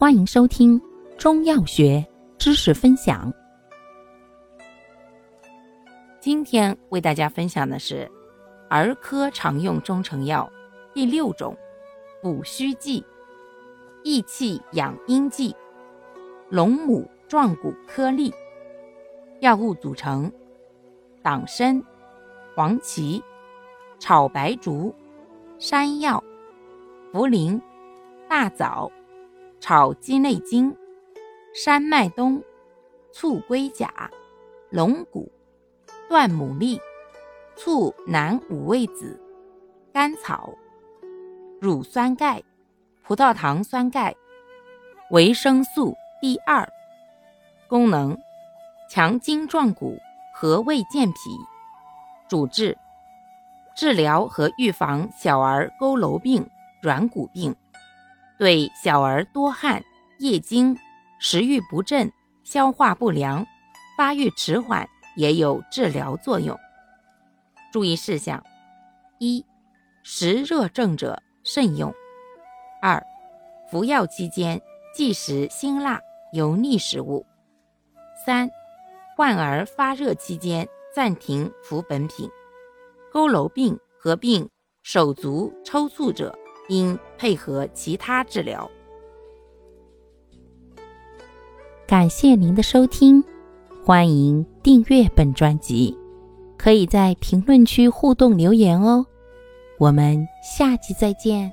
欢迎收听中药学知识分享。今天为大家分享的是儿科常用中成药第六种补虚剂——益气养阴剂龙母壮骨颗粒。药物组成：党参、黄芪、炒白术、山药、茯苓、大枣。炒鸡内金、山脉冬、醋龟甲、龙骨、断牡蛎、醋南五味子、甘草、乳酸钙、葡萄糖酸钙、维生素 D 二。功能：强筋壮骨，和胃健脾。主治：治疗和预防小儿佝偻病、软骨病。对小儿多汗、夜惊、食欲不振、消化不良、发育迟缓也有治疗作用。注意事项：一、实热症者慎用；二、服药期间忌食辛辣、油腻食物；三、患儿发热期间暂停服本品。佝偻病合并手足抽搐者。应配合其他治疗。感谢您的收听，欢迎订阅本专辑，可以在评论区互动留言哦。我们下期再见。